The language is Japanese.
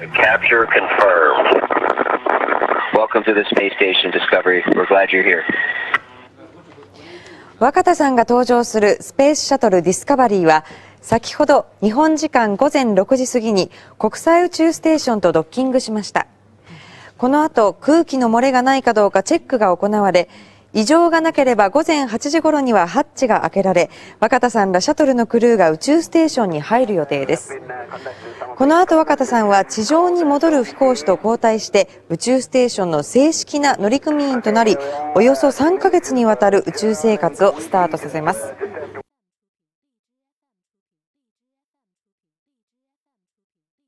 Capture confirmed. Welcome to the space station, Discovery. We're glad you're here. 若田さんが登場するスペースシャトルディスカバリーは先ほど日本時間午前6時過ぎに国際宇宙ステーションとドッキングしましたこの後空気の漏れがないかどうかチェックが行われ異常がなければ午前8時頃にはハッチが開けられ若田さんらシャトルのクルーが宇宙ステーションに入る予定です。この後若田さんは地上に戻る飛行士と交代して宇宙ステーションの正式な乗組員となりおよそ3ヶ月にわたる宇宙生活をスタートさせます。